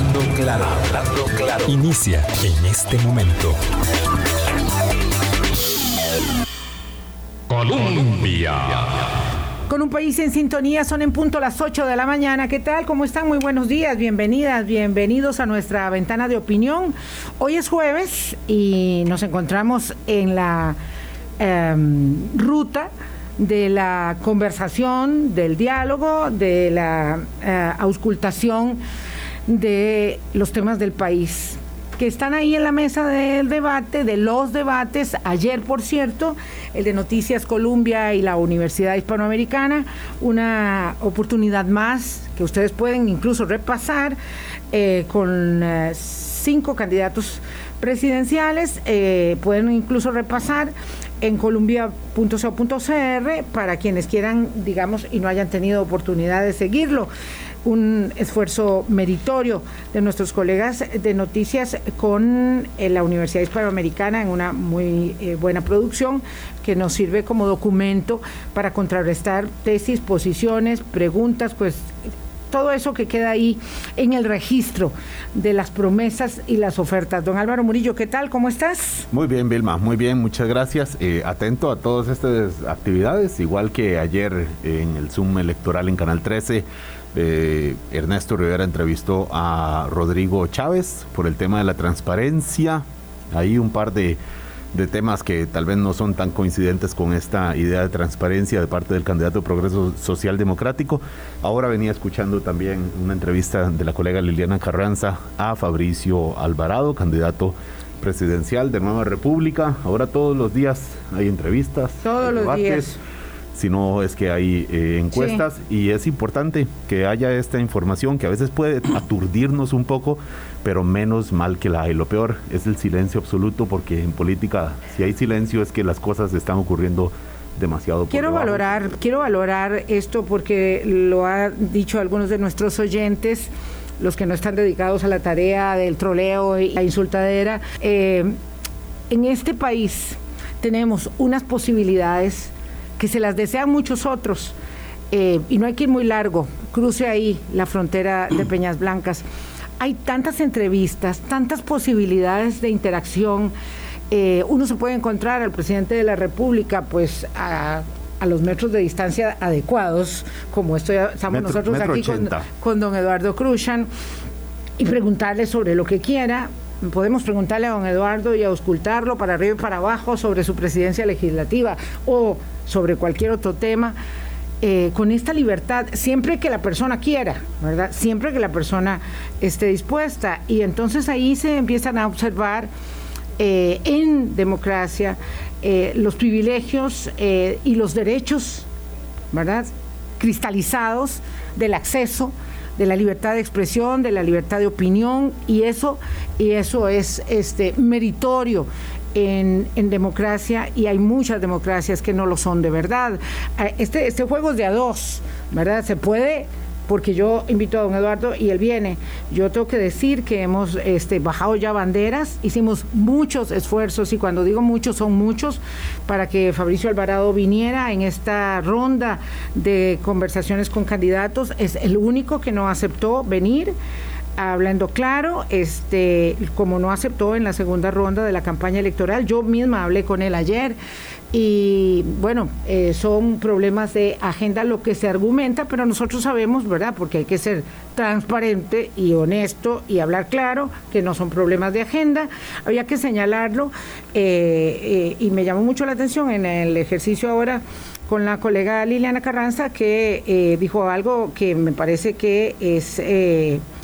Hablando claro. Inicia en este momento. Colombia. Con un país en sintonía, son en punto las 8 de la mañana. ¿Qué tal? ¿Cómo están? Muy buenos días, bienvenidas, bienvenidos a nuestra ventana de opinión. Hoy es jueves y nos encontramos en la em, ruta de la conversación, del diálogo, de la eh, auscultación de los temas del país que están ahí en la mesa del debate, de los debates. Ayer, por cierto, el de Noticias Columbia y la Universidad Hispanoamericana, una oportunidad más que ustedes pueden incluso repasar eh, con eh, cinco candidatos presidenciales, eh, pueden incluso repasar en columbia.co.cr para quienes quieran, digamos, y no hayan tenido oportunidad de seguirlo un esfuerzo meritorio de nuestros colegas de noticias con eh, la Universidad Hispanoamericana en una muy eh, buena producción que nos sirve como documento para contrarrestar tesis, posiciones, preguntas, pues todo eso que queda ahí en el registro de las promesas y las ofertas. Don Álvaro Murillo, ¿qué tal? ¿Cómo estás? Muy bien, Vilma, muy bien, muchas gracias. Eh, atento a todas estas actividades, igual que ayer en el Zoom electoral en Canal 13 eh, Ernesto Rivera entrevistó a Rodrigo Chávez por el tema de la transparencia. Hay un par de, temas que tal vez no son tan coincidentes con esta idea de transparencia de parte del candidato Progreso Social Democrático. Ahora venía escuchando también una entrevista de la colega Liliana Carranza a Fabricio Alvarado, candidato presidencial de Nueva República. Ahora todos los días hay entrevistas, todos los días sino es que hay eh, encuestas y es importante que haya esta información que a veces puede aturdirnos un poco, pero menos mal que la hay. Lo peor es el silencio absoluto porque en política si hay silencio es que las cosas están ocurriendo demasiado. quiero valorar, quiero valorar esto porque lo han dicho algunos de nuestros oyentes los que no están dedicados a la tarea del troleo y la insultadera. Eh, en este país tenemos unas posibilidades que se las desean muchos otros. Eh, y no hay que ir muy largo, cruce ahí la frontera de Peñas Blancas. Hay tantas entrevistas, tantas posibilidades de interacción. Eh, uno se puede encontrar al presidente de la República, pues a, los metros de distancia adecuados, como estoy, estamos nosotros aquí con, con, don Eduardo Cruzan, y preguntarle sobre lo que quiera. Podemos preguntarle a don Eduardo y auscultarlo para arriba y para abajo sobre su presidencia legislativa o sobre cualquier otro tema, eh, con esta libertad, siempre que la persona quiera, ¿verdad? Siempre que la persona esté dispuesta. Y entonces ahí se empiezan a observar eh, en democracia eh, los privilegios y los derechos, ¿verdad? Cristalizados del acceso de la libertad de expresión, de la libertad de opinión y eso y eso es este meritorio en, democracia y hay muchas democracias que no lo son de verdad. Eh, este, este juego es de a dos, ¿verdad? Se puede porque yo invito a don Eduardo y él viene. Yo tengo que decir que hemos este, bajado ya banderas, hicimos muchos esfuerzos y cuando digo muchos son muchos para que Fabricio Alvarado viniera en esta ronda de conversaciones con candidatos. Es el único que no aceptó venir hablando claro, este, como no aceptó en la segunda ronda de la campaña electoral, yo misma hablé con él ayer y bueno, eh, son problemas de agenda lo que se argumenta, pero nosotros sabemos, ¿verdad? Porque hay que ser transparente y honesto y hablar claro que no son problemas de agenda, había que señalarlo eh, eh, y me llamó mucho la atención en el ejercicio ahora con la colega Liliana Carranza que dijo algo que me parece que es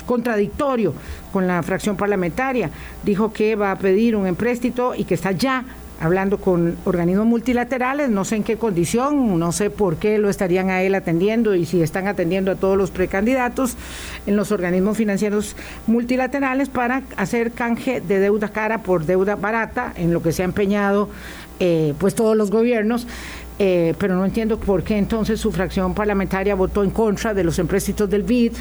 contradictorio con la fracción parlamentaria. Dijo que va a pedir un empréstito y que está ya hablando con organismos multilaterales, no sé en qué condición, no sé por qué lo estarían a él atendiendo y si están atendiendo a todos los precandidatos en los organismos financieros multilaterales para hacer canje de deuda cara por deuda barata, en lo que se ha empeñado eh, pues todos los gobiernos. Eh, pero no entiendo por qué entonces su fracción parlamentaria votó en contra de los empréstitos del BID,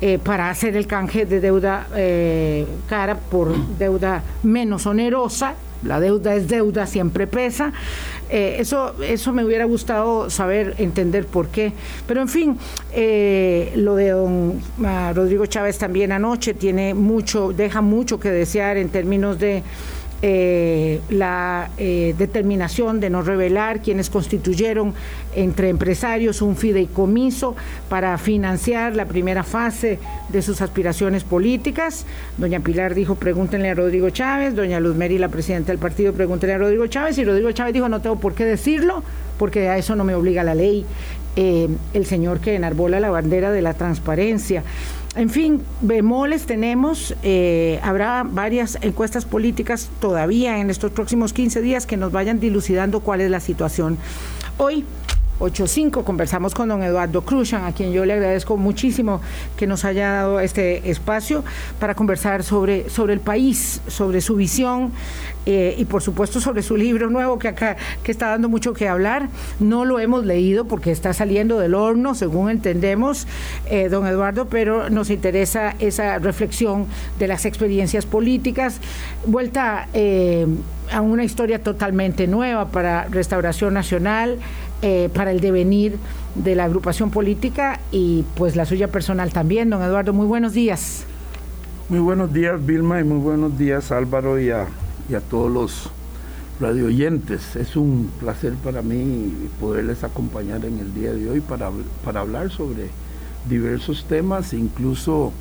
eh, para hacer el canje de deuda eh, cara por deuda menos onerosa, la deuda es deuda, siempre pesa. Eh, eso, eso me hubiera gustado saber, entender por qué. Pero en fin, lo de don ah, Rodrigo Chávez también anoche tiene mucho, deja mucho que desear en términos de eh, la eh, determinación de no revelar quienes constituyeron entre empresarios un fideicomiso para financiar la primera fase de sus aspiraciones políticas. Doña Pilar dijo, pregúntenle a Rodrigo Chávez, doña Luz Meri, la presidenta del partido, pregúntenle a Rodrigo Chávez, y Rodrigo Chávez dijo, no tengo por qué decirlo, porque a eso no me obliga la ley. Eh, el señor que enarbola la bandera de la transparencia. En fin, bemoles tenemos, eh, habrá varias encuestas políticas todavía en estos próximos 15 días que nos vayan dilucidando cuál es la situación. Hoy 8.5 conversamos con don Eduardo Cruzan, a quien yo le agradezco muchísimo que nos haya dado este espacio para conversar sobre, sobre el país, sobre su visión eh, y por supuesto sobre su libro nuevo que acá que está dando mucho que hablar. No lo hemos leído porque está saliendo del horno, según entendemos, eh, don Eduardo, pero nos interesa esa reflexión de las experiencias políticas, vuelta eh, a una historia totalmente nueva para Restauración Nacional eh, para el devenir de la agrupación política y pues la suya personal también. Don Eduardo, muy buenos días. Muy buenos días, Vilma, y muy buenos días, Álvaro, y a, todos los radioyentes. Es un placer para mí poderles acompañar en el día de hoy para, para hablar sobre diversos temas. Incluso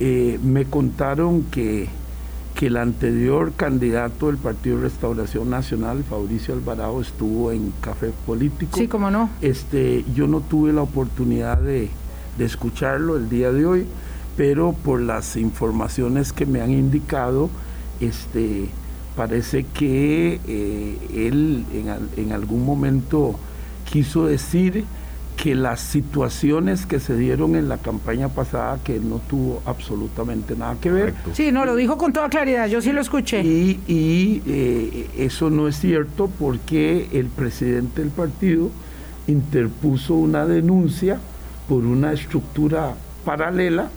eh, me contaron que que el anterior candidato del Partido Restauración Nacional, Fabricio Alvarado, estuvo en Café Político. Sí, cómo no. Este, yo no tuve la oportunidad de, escucharlo el día de hoy, pero por las informaciones que me han indicado, este, parece que eh, él en, en algún momento quiso decir que las situaciones que se dieron en la campaña pasada que no tuvo absolutamente nada que ver. Sí, no, lo dijo con toda claridad, yo sí lo escuché. Y, eh, eso no es cierto porque el presidente del partido interpuso una denuncia por una estructura paralela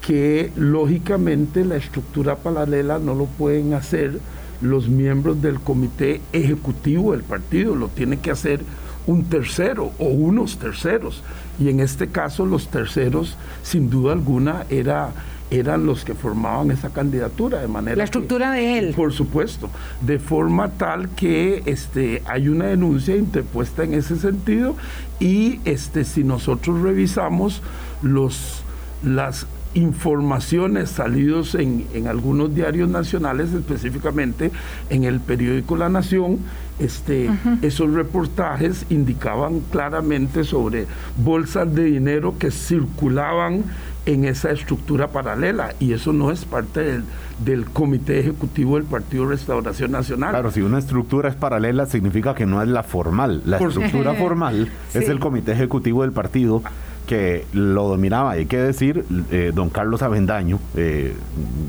que lógicamente la estructura paralela no lo pueden hacer los miembros del comité ejecutivo del partido, lo tiene que hacer un tercero o unos terceros. Y en este caso los terceros, sin duda alguna, era, eran los que formaban esa candidatura de manera... La estructura de él. Por supuesto, de forma tal que este, hay una denuncia interpuesta en ese sentido y este, si nosotros revisamos los, las informaciones salidos en, en, algunos diarios nacionales, específicamente en el periódico La Nación, este, esos reportajes indicaban claramente sobre bolsas de dinero que circulaban en esa estructura paralela y eso no es parte del, del, Comité Ejecutivo del Partido Restauración Nacional. Claro, si una estructura es paralela significa que no es la formal. La estructura formal es el Comité Ejecutivo del partido que lo dominaba, hay que decir, eh, don Carlos Avendaño, eh,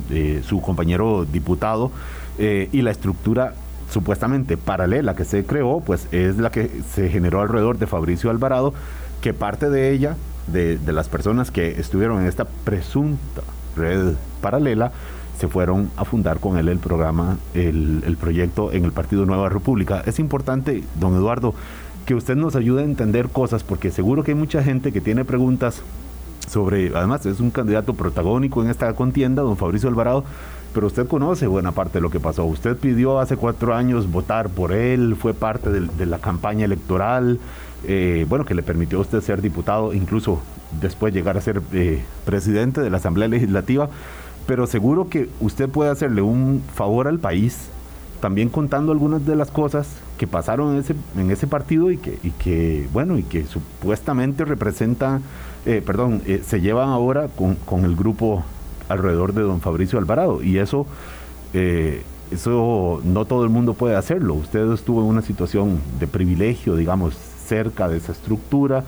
eh, su compañero diputado, y la estructura supuestamente paralela que se creó, pues es la que se generó alrededor de Fabricio Alvarado, que parte de ella, de, las personas que estuvieron en esta presunta red paralela, se fueron a fundar con él el programa, el, el proyecto en el Partido Nueva República. Es importante, don Eduardo, que usted nos ayude a entender cosas, porque seguro que hay mucha gente que tiene preguntas sobre, además es un candidato protagónico en esta contienda, don Fabricio Alvarado, pero usted conoce buena parte de lo que pasó. Usted pidió hace cuatro años votar por él, fue parte de, la campaña electoral, eh, bueno, que le permitió a usted ser diputado, incluso después llegar a ser eh, presidente de la Asamblea Legislativa, pero seguro que usted puede hacerle un favor al país, también contando algunas de las cosas que pasaron en ese, partido y que, bueno, y que supuestamente representan, eh, perdón, se llevan ahora con, el grupo alrededor de don Fabricio Alvarado. Y eso, eh, eso no todo el mundo puede hacerlo. Usted estuvo en una situación de privilegio, digamos, cerca de esa estructura,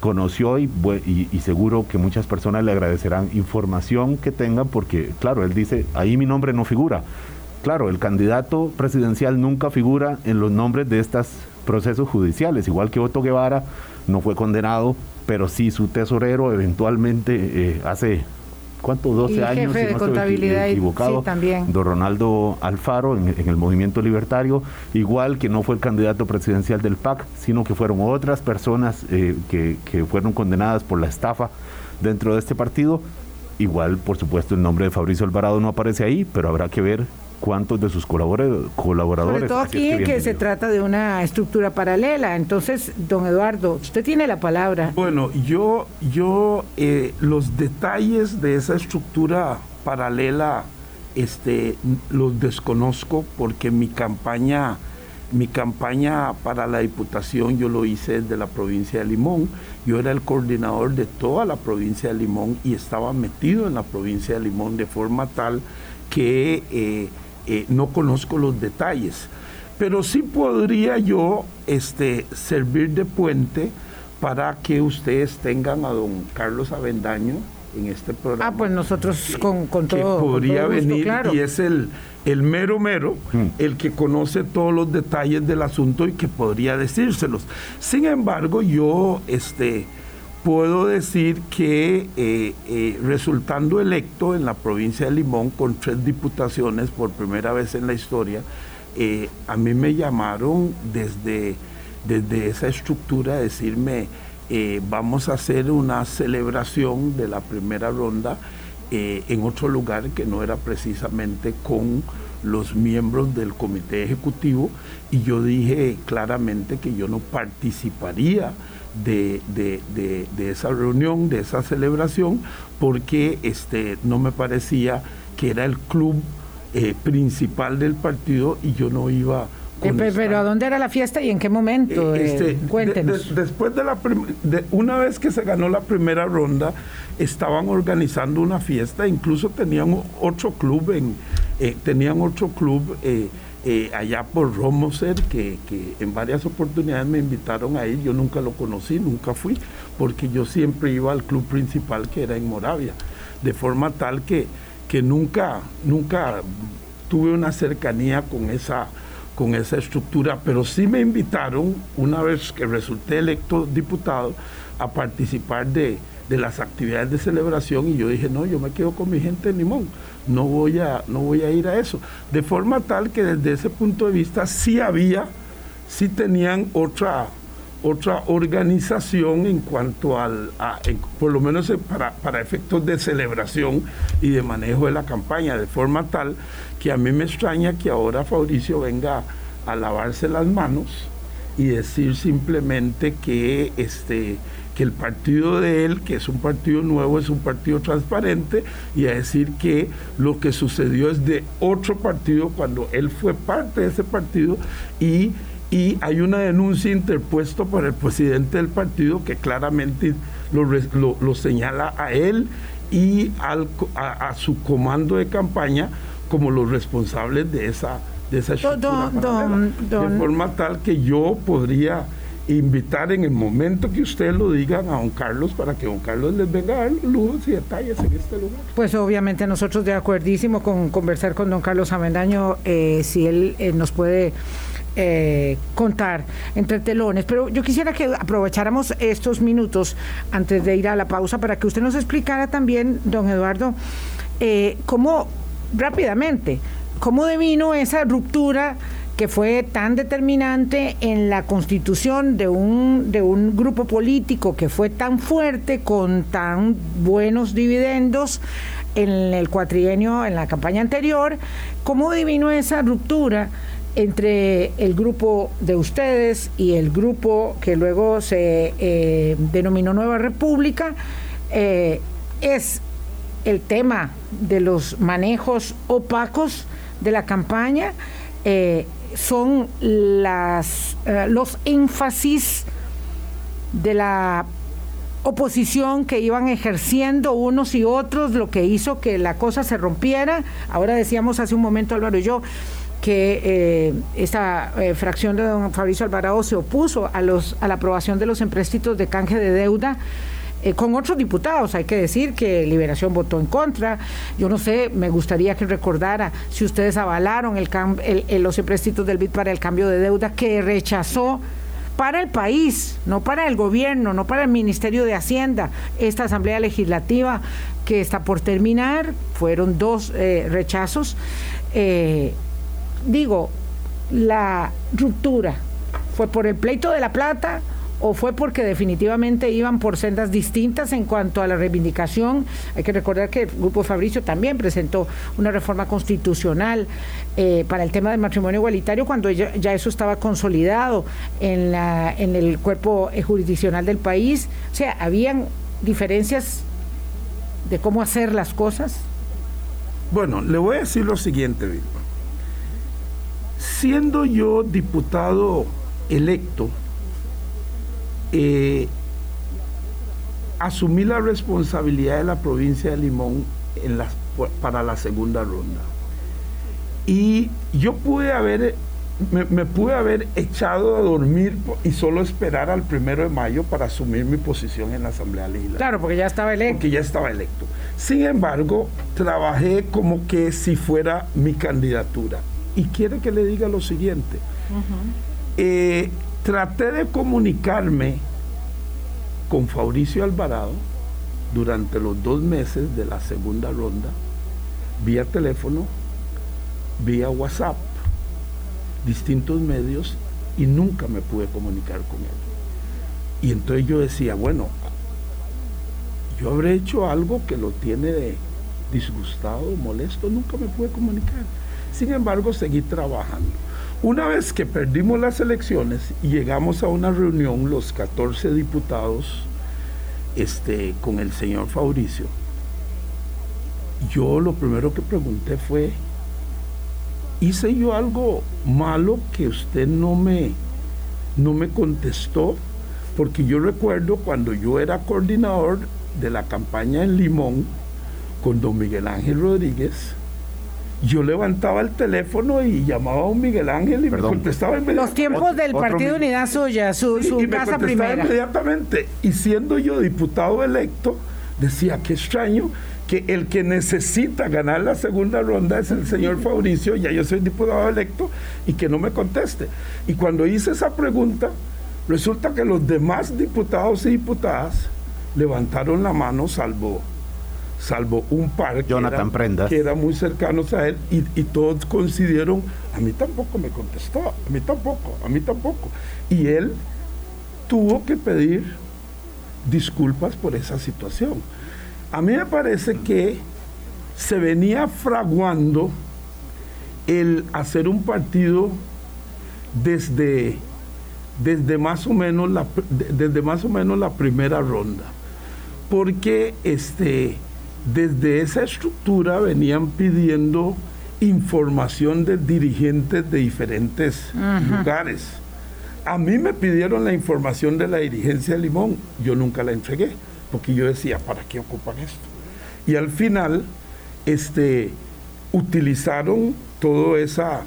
conoció y, seguro que muchas personas le agradecerán información que tengan porque, claro, él dice, ahí mi nombre no figura Claro, el candidato presidencial nunca figura en los nombres de estos procesos judiciales, igual que Otto Guevara no fue condenado, pero sí su tesorero eventualmente eh, hace ¿cuánto? 12 años, jefe de contabilidad equivocado, también. don Ronaldo Alfaro en, el movimiento libertario, igual que no fue el candidato presidencial del PAC, sino que fueron otras personas eh, que, que fueron condenadas por la estafa dentro de este partido. Igual, por supuesto, el nombre de Fabricio Alvarado no aparece ahí, pero habrá que ver cuántos de sus colaboradores. Sobre todo aquí que, se trata de una estructura paralela. Entonces, don Eduardo, usted tiene la palabra. Bueno, yo, yo eh, los detalles de esa estructura paralela este, los desconozco porque mi campaña, mi campaña para la diputación yo lo hice desde la provincia de Limón. Yo era el coordinador de toda la provincia de Limón y estaba metido en la provincia de Limón de forma tal que eh, eh, no conozco los detalles, pero sí podría yo este, servir de puente para que ustedes tengan a don Carlos Avendaño en este programa. Ah, pues nosotros con, con, todo. Que podría venir y es el, el mero mero, mm. el que conoce todos los detalles del asunto y que podría decírselos. Sin embargo, yo este, puedo decir que eh, eh, resultando electo en la provincia de Limón con tres diputaciones por primera vez en la historia, eh, a mí me llamaron desde, desde esa estructura a decirme, vamos a hacer una celebración de la primera ronda en otro lugar que no era precisamente con los miembros del comité ejecutivo. Y yo dije claramente que yo no participaría de, esa reunión, de esa celebración, porque este, no me parecía que era el club eh, principal del partido y yo no iba... Con pero, ¿a dónde era la fiesta y en qué momento? Eh, este, cuéntenos. después de la una vez que se ganó la primera ronda, estaban organizando una fiesta, incluso tenían otro club en, eh, tenían otro club eh, allá por Romoser, que, que, en varias oportunidades me invitaron a ir, yo nunca lo conocí, nunca fui, porque yo siempre iba al club principal que era en Moravia, de forma tal que, que nunca, nunca tuve una cercanía con esa, con esa estructura, pero sí me invitaron, una vez que resulté electo diputado, a participar de, de las actividades de celebración y yo dije, no, yo me quedo con mi gente en Limón, no voy a, no voy a ir a eso. De forma tal que desde ese punto de vista sí había, sí tenían otra, otra organización en cuanto al, por lo menos para, para efectos de celebración y de manejo de la campaña, de forma tal que a mí me extraña que ahora Fabricio venga a lavarse las manos y decir simplemente que este que el partido de él, que es un partido nuevo, es un partido transparente, y a decir que lo que sucedió es de otro partido cuando él fue parte de ese partido y, y hay una denuncia interpuesta por el presidente del partido que claramente lo, señala a él y al, a, su comando de campaña como los responsables de esa, de esa de forma tal que yo podría invitar en el momento que ustedes lo digan a don Carlos para que don Carlos les venga a dar lujos y detalles en este lugar. Pues obviamente nosotros de acuerdísimo con conversar con don Carlos Amendaño, eh, si él eh, nos puede eh, contar entre telones. Pero yo quisiera que aprovecháramos estos minutos antes de ir a la pausa para que usted nos explicara también, don Eduardo, cómo rápidamente, cómo devino esa ruptura que fue tan determinante en la constitución de un, de un grupo político que fue tan fuerte, con tan buenos dividendos en el cuatrienio, en la campaña anterior, ¿cómo divino esa ruptura? entre el grupo de ustedes y el grupo que luego se eh, denominó Nueva República, eh, es el tema de los manejos opacos de la campaña. Eh, son las, eh, los énfasis de la oposición que iban ejerciendo unos y otros, lo que hizo que la cosa se rompiera. Ahora decíamos hace un momento Álvaro y yo que eh, esta eh, fracción de don Fabricio Alvarado se opuso a, los, a la aprobación de los empréstitos de canje de deuda eh, con otros diputados. Hay que decir que Liberación votó en contra. Yo no sé, me gustaría que recordara si ustedes avalaron los empréstitos del BID para el cambio de deuda que rechazó para el país, no para el gobierno, no para el Ministerio de Hacienda, esta Asamblea Legislativa que está por terminar, fueron dos eh, rechazos. Eh, digo, la ruptura fue por el pleito de la plata o fue porque definitivamente iban por sendas distintas en cuanto a la reivindicación. Hay que recordar que el Grupo Fabricio también presentó una reforma constitucional eh, para el tema del matrimonio igualitario cuando ya, eso estaba consolidado en, en el cuerpo jurisdiccional del país. O sea, habían diferencias de cómo hacer las cosas. Bueno, le voy a decir lo siguiente, Vilma. Siendo yo diputado electo, eh, asumí la responsabilidad de la provincia de Limón en para la segunda ronda. Y yo pude haber, me, me, pude haber echado a dormir y solo esperar al primero de mayo para asumir mi posición en la Asamblea Legislativa. Claro, porque ya estaba electo. Porque ya estaba electo. Sin embargo, trabajé como que si fuera mi candidatura. Y quiero que le diga lo siguiente. Uh -huh. eh, traté de comunicarme con Fabricio Alvarado durante los dos meses de la segunda ronda, vía teléfono, vía WhatsApp, distintos medios, y nunca me pude comunicar con él. Y entonces yo decía, bueno, yo habré hecho algo que lo tiene disgustado, molesto, nunca me pude comunicar. Sin embargo, seguí trabajando. Una vez que perdimos las elecciones y llegamos a una reunión, los 14 diputados, este, con el señor Fabricio, yo lo primero que pregunté fue, ¿hice yo algo malo que usted no me, no me contestó? Porque yo recuerdo cuando yo era coordinador de la campaña en Limón con don Miguel Ángel Rodríguez, yo levantaba el teléfono y llamaba a un Miguel Ángel y Perdón. me contestaba inmediatamente. Los tiempos del Partido Unidad Suya, su, sí, su y me casa contestaba primera. inmediatamente. Y siendo yo diputado electo, decía, qué extraño que el que necesita ganar la segunda ronda es el señor Fabricio, ya yo soy diputado electo, y que no me conteste. Y cuando hice esa pregunta, resulta que los demás diputados y diputadas levantaron la mano, salvo salvo un par que, Jonathan era, que eran muy cercanos a él y, y, todos coincidieron, a mí tampoco me contestó, a mí tampoco, a mí tampoco. Y él tuvo que pedir disculpas por esa situación. A mí me parece que se venía fraguando el hacer un partido desde, desde, más, o menos la, desde más o menos la primera ronda. Porque este, desde esa estructura venían pidiendo información de dirigentes de diferentes uh -huh. lugares. A mí me pidieron la información de la dirigencia de Limón, yo nunca la entregué, porque yo decía, ¿para qué ocupan esto? Y al final, este, utilizaron toda esa,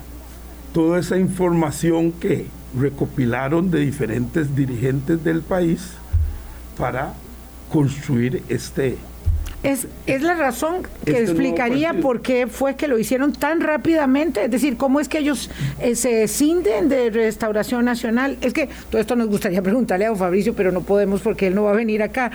toda esa información que recopilaron de diferentes dirigentes del país para construir este, es, es, la razón que este explicaría por qué fue que lo hicieron tan rápidamente, es decir, cómo es que ellos eh, se cinden de Restauración Nacional. Es que todo esto nos gustaría preguntarle a don Fabricio, pero no podemos porque él no va a venir acá.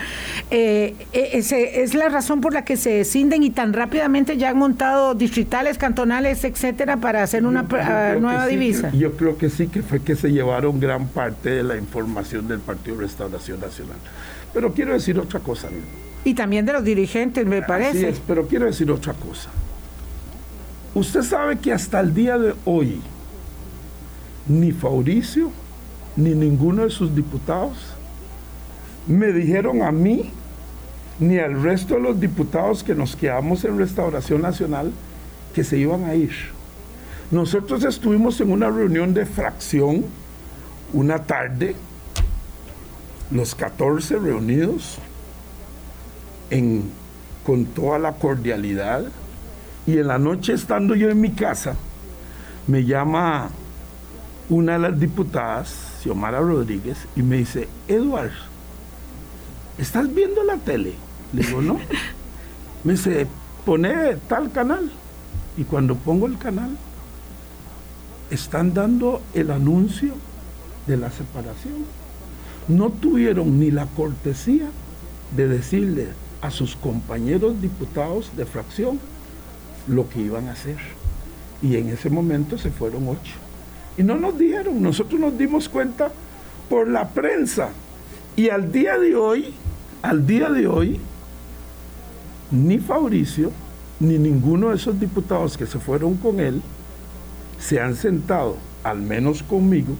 Eh, ese, es la razón por la que se cinden y tan rápidamente ya han montado distritales, cantonales, etcétera, para hacer una yo, yo nueva sí, divisa. Que, yo creo que sí, que fue que se llevaron gran parte de la información del Partido Restauración Nacional. Pero quiero decir otra cosa. Y también de los dirigentes, me parece. Así es, pero quiero decir otra cosa. Usted sabe que hasta el día de hoy, ni Fabricio, ni ninguno de sus diputados me dijeron a mí, ni al resto de los diputados que nos quedamos en Restauración Nacional, que se iban a ir. Nosotros estuvimos en una reunión de fracción una tarde, los 14 reunidos, en, con toda la cordialidad. Y en la noche, estando yo en mi casa, me llama una de las diputadas, Xiomara Rodríguez, y me dice, Eduard, ¿estás viendo la tele? Le digo, no. Me dice, pone tal canal. Y cuando pongo el canal, están dando el anuncio de la separación. No tuvieron ni la cortesía de decirle a sus compañeros diputados de fracción lo que iban a hacer. Y en ese momento se fueron ocho. Y no nos dijeron, nosotros nos dimos cuenta por la prensa. Y al día de hoy, al día de hoy, ni Fabricio, ni ninguno de esos diputados que se fueron con él, se han sentado, al menos conmigo,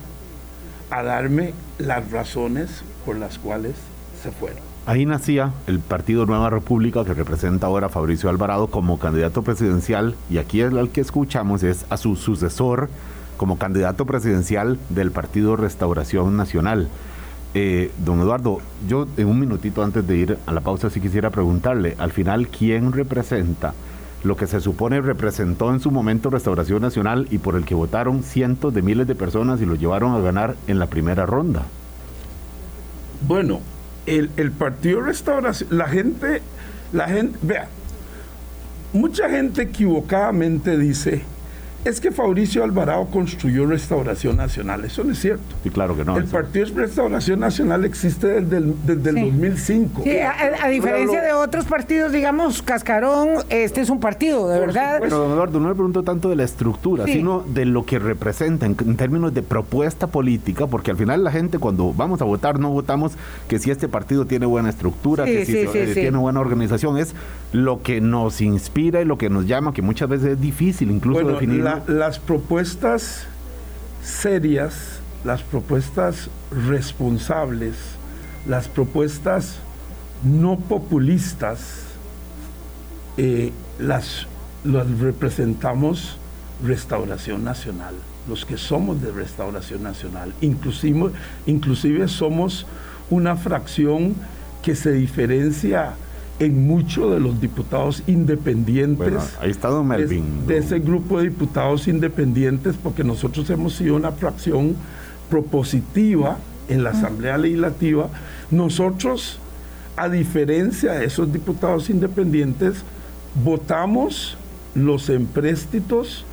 a darme las razones por las cuales se fueron. Ahí nacía el Partido Nueva República que representa ahora a Fabricio Alvarado como candidato presidencial y aquí el al que escuchamos es a su sucesor como candidato presidencial del Partido Restauración Nacional. Eh, don Eduardo, yo en un minutito antes de ir a la pausa sí quisiera preguntarle, al final, ¿quién representa lo que se supone representó en su momento Restauración Nacional y por el que votaron cientos de miles de personas y lo llevaron a ganar en la primera ronda? Bueno, el, el Partido Restauración, la gente, la gente, vea, mucha gente equivocadamente dice, es que Fabricio Alvarado construyó Restauración Nacional. Eso no es cierto. Sí, claro que no. El Partido Restauración Nacional existe desde el, desde el Sí. 2005. Sí, a, a diferencia de otros partidos, digamos, Cascarón, este es un partido, de Por verdad. Pero don Eduardo, no le pregunto tanto de la estructura, Sí. sino de lo que representa en, en términos de propuesta política, porque al final la gente cuando vamos a votar no votamos que si este partido tiene buena estructura, Sí, que si sí, se- sí, eh, sí. tiene buena organización, es lo que nos inspira y lo que nos llama, que muchas veces es difícil incluso Bueno, definirlo. La- las propuestas serias, las propuestas responsables, las propuestas no populistas, eh, las, las representamos Restauración Nacional, los que somos de Restauración Nacional. Inclusive, inclusive somos una fracción que se diferencia en mucho de los diputados independientes Bueno, ahí está don de- Melvin. de ese grupo de diputados independientes, porque nosotros hemos sido una fracción propositiva en la Asamblea Legislativa. Nosotros, a diferencia de esos diputados independientes, votamos los empréstitos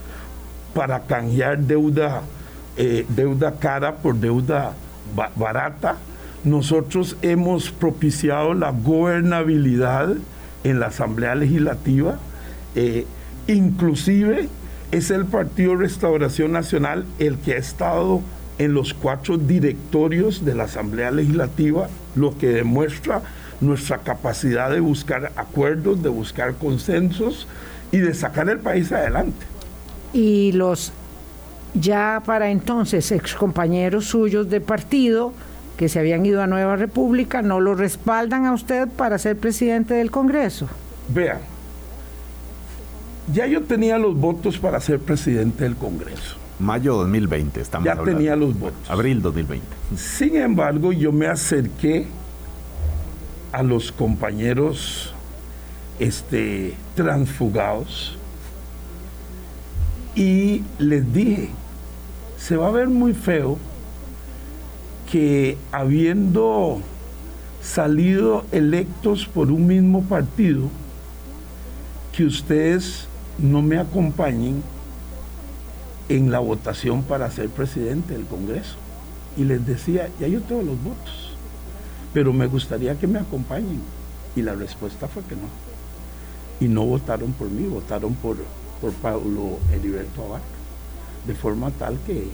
para canjear deuda, eh, deuda cara por deuda ba- barata. Nosotros hemos propiciado la gobernabilidad en la Asamblea Legislativa. eh, inclusive es el Partido Restauración Nacional el que ha estado en los cuatro directorios de la Asamblea Legislativa, lo que demuestra nuestra capacidad de buscar acuerdos, de buscar consensos y de sacar el país adelante. Y los ya para entonces excompañeros suyos de partido que se habían ido a Nueva República no lo respaldan a usted para ser presidente del Congreso. Vean, ya yo tenía los votos para ser presidente del Congreso. Mayo 2020, estamos Ya hablando. tenía los votos. Abril 2020. Sin embargo, yo me acerqué a los compañeros este, transfugados y les dije, se va a ver muy feo que habiendo salido electos por un mismo partido, que ustedes no me acompañen en la votación para ser presidente del Congreso. Y les decía, ya yo tengo los votos, pero me gustaría que me acompañen. Y la respuesta fue que no. Y no votaron por mí, votaron por, por Pablo Heriberto Abarca. De forma tal que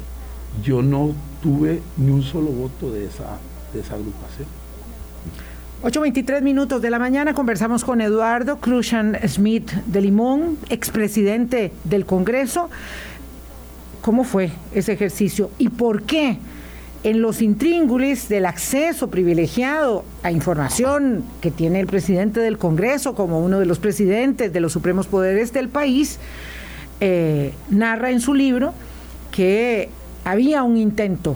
yo no tuve ni un solo voto de esa, de esa agrupación. 8.23 minutos de la mañana conversamos con Eduardo Cruzan Smith de Limón, expresidente del Congreso. ¿Cómo fue ese ejercicio y por qué en los intríngulis del acceso privilegiado a información que tiene el presidente del Congreso como uno de los presidentes de los supremos poderes del país, eh, narra en su libro que había un intento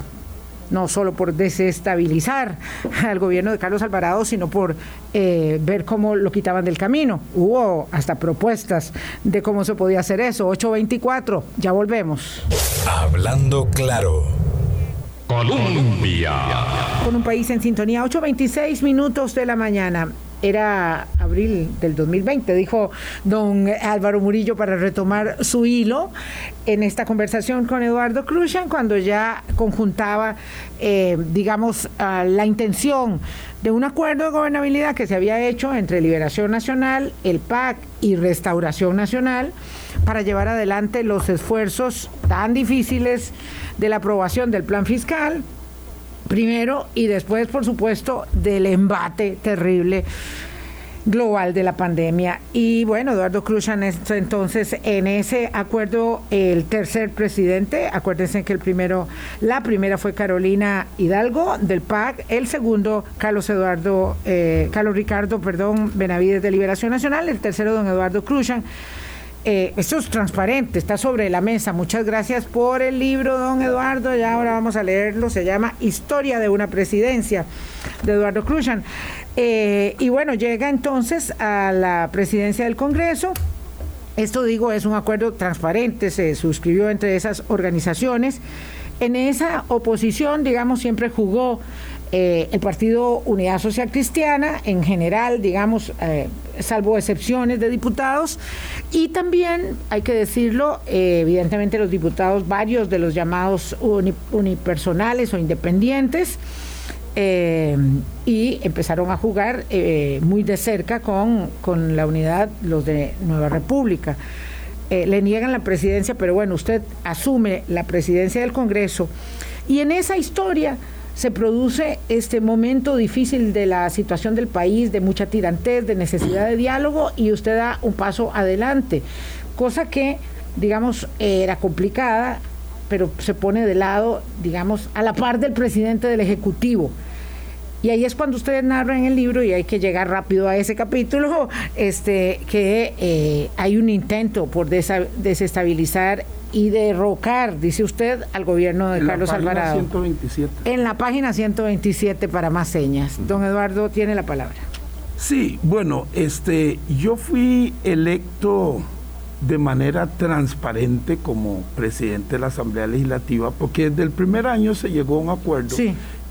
no solo por desestabilizar al gobierno de Carlos Alvarado, sino por eh, ver cómo lo quitaban del camino. Hubo hasta propuestas de cómo se podía hacer eso. 824, ya volvemos. Hablando claro. Colombia. Con un país en sintonía, 8.26 minutos de la mañana. Era abril del 2020, dijo don Álvaro Murillo para retomar su hilo en esta conversación con Eduardo Cruzan cuando ya conjuntaba, eh, digamos, la intención de un acuerdo de gobernabilidad que se había hecho entre Liberación Nacional, el PAC y Restauración Nacional para llevar adelante los esfuerzos tan difíciles de la aprobación del plan fiscal, primero, y después, por supuesto, del embate terrible global de la pandemia. Y bueno, Eduardo Cruzan entonces en ese acuerdo el tercer presidente, acuérdense que el primero, la primera fue Carolina Hidalgo del PAC, el segundo Carlos Eduardo, eh, Carlos Ricardo, perdón, Benavides de Liberación Nacional, el tercero don Eduardo Cruzan. Eh, esto es transparente, está sobre la mesa. Muchas gracias por el libro, don Eduardo. Ya ahora vamos a leerlo. Se llama Historia de una presidencia de Eduardo Cruzan. Eh, y bueno, llega entonces a la presidencia del Congreso. Esto digo es un acuerdo transparente, se suscribió entre esas organizaciones. En esa oposición, digamos, siempre jugó eh, el Partido Unidad Social Cristiana, en general, digamos, eh, salvo excepciones de diputados, y también, hay que decirlo, evidentemente los diputados, varios de los llamados unipersonales o independientes, eh, y empezaron a jugar eh, muy de cerca con, con, la unidad, los de Nueva República. Eh, le niegan la presidencia, pero bueno, usted asume la presidencia del Congreso y en esa historia se produce este momento difícil de la situación del país, de mucha tirantez, de necesidad de diálogo y usted da un paso adelante, cosa que, digamos, era complicada pero se pone de lado, digamos, a la par del presidente del Ejecutivo. Y ahí es cuando ustedes narran en el libro, y hay que llegar rápido a ese capítulo, este, que eh, hay un intento por desestabilizar y derrocar, dice usted, al gobierno de Carlos Alvarado. 127. En la página 127 para más señas. Don Eduardo tiene la palabra. Sí, bueno, este, yo fui electo de manera transparente como presidente de la Asamblea Legislativa, porque desde el primer año se llegó a un acuerdo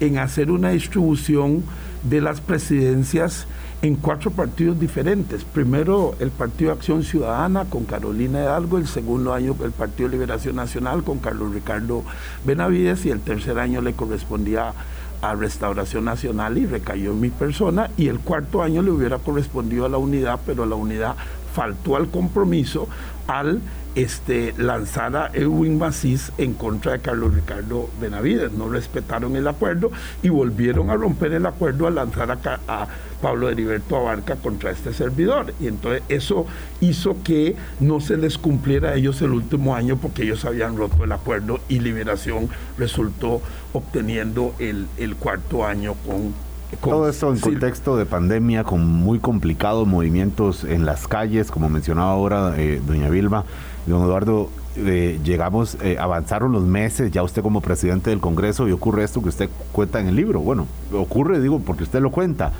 en hacer una distribución de las presidencias en cuatro partidos diferentes. Primero el Partido Acción Ciudadana con Carolina Hidalgo, el segundo año el Partido Liberación Nacional con Carlos Ricardo Benavides y el tercer año le correspondía a Restauración Nacional y recayó en mi persona y el cuarto año le hubiera correspondido a la unidad, pero la unidad faltó al compromiso al este, lanzar a Edwin Macís en contra de Carlos Ricardo Benavides. No respetaron el acuerdo y volvieron a romper el acuerdo al lanzar a, a Pablo Heriberto Abarca contra este servidor. Y entonces eso hizo que no se les cumpliera a ellos el último año porque ellos habían roto el acuerdo y Liberación resultó obteniendo el, el cuarto año con todo esto en contexto de pandemia, con muy complicados movimientos en las calles, como mencionaba ahora eh, doña Vilma. Don Eduardo, eh, llegamos, eh, avanzaron los meses, ya usted como presidente del Congreso, y ocurre esto que usted cuenta en el libro. Bueno, ocurre, digo, porque usted lo cuenta,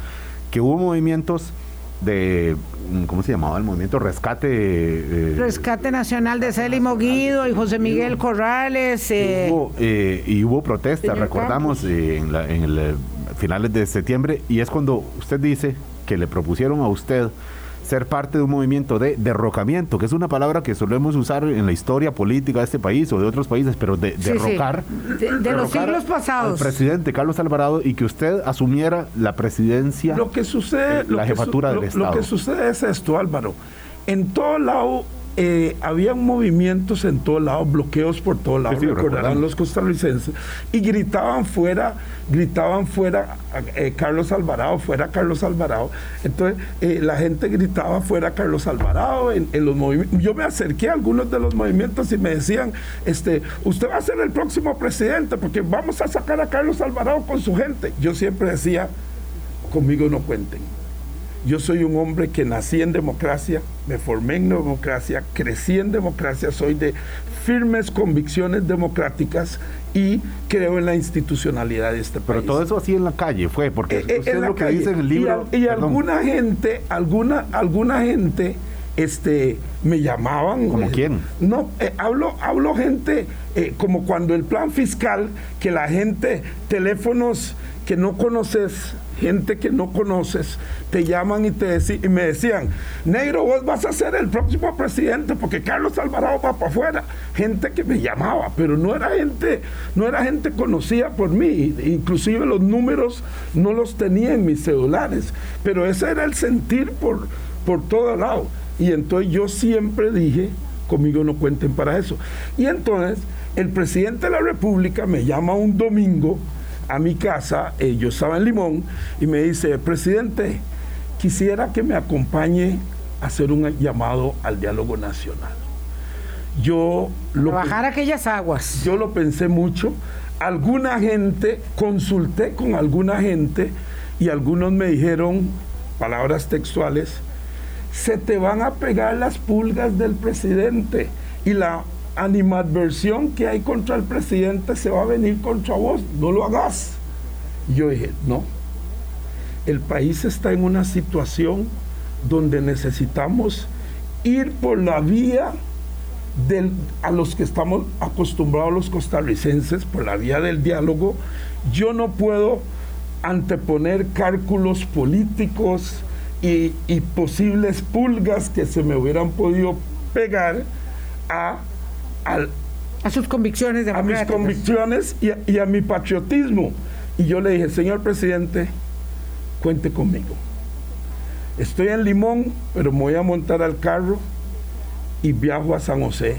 que hubo movimientos de, ¿cómo se llamaba? El movimiento Rescate. Rescate Nacional de Célimo Guido y José Miguel Corrales. Y hubo, y hubo protestas, recordamos, en, la, en el finales de septiembre, y es cuando usted dice que le propusieron a usted ser parte de un movimiento de derrocamiento, que es una palabra que solemos usar en la historia política de este país o de otros países, pero de derrocar. De, los siglos pasados. Al presidente Carlos Alvarado y que usted asumiera la presidencia, lo que sucede, la jefatura del Estado. Lo que sucede es esto, Álvaro. En todo lado eh, habían movimientos en todos lados, bloqueos por todos lados, recordarán los costarricenses, y gritaban fuera, gritaban fuera eh, Carlos Alvarado, fuera Carlos Alvarado. Entonces eh, la gente gritaba fuera Carlos Alvarado en, los movimientos. Yo me acerqué a algunos de los movimientos y me decían, este, usted va a ser el próximo presidente porque vamos a sacar a Carlos Alvarado con su gente. Yo siempre decía, conmigo no cuenten yo soy un hombre que nací en democracia, me formé en democracia, crecí en democracia, soy de firmes convicciones democráticas y creo en la institucionalidad de este país. Pero todo eso así en la calle fue, porque eh, eh, usted lo que dice en el libro. Y, alguna gente, alguna, alguna gente este, me llamaban. ¿Como eh, quién? No, eh, hablo, hablo gente, eh, como cuando el plan fiscal, que la gente, teléfonos que no conoces, gente que no conoces, te llaman y, te y me decían, negro, vos vas a ser el próximo presidente porque Carlos Alvarado va para afuera. Gente que me llamaba, pero no era gente, no era gente conocida por mí. Inclusive los números no los tenía en mis celulares. Pero ese era el sentir por, por todo lado. Y entonces yo siempre dije, conmigo no cuenten para eso. Y entonces el presidente de la República me llama un domingo a mi casa, eh, yo estaba en Limón, y me dice, presidente, quisiera que me acompañe a hacer un llamado al diálogo nacional. Yo lo, Bajar aquellas aguas. yo lo pensé mucho. Alguna gente, consulté con alguna gente y algunos me dijeron, palabras textuales, se te van a pegar las pulgas del presidente y la animadversión que hay contra el presidente se va a venir contra vos, no lo hagas. Yo dije, no, el país está en una situación donde necesitamos ir por la vía del- a los que estamos acostumbrados los costarricenses, por la vía del diálogo. Yo no puedo anteponer cálculos políticos y, y posibles pulgas que se me hubieran podido pegar a, al- A sus convicciones a mis convicciones y a, y a mi patriotismo. Y yo le dije, señor presidente, cuente conmigo. Estoy en Limón, pero me voy a montar al carro y viajo a San José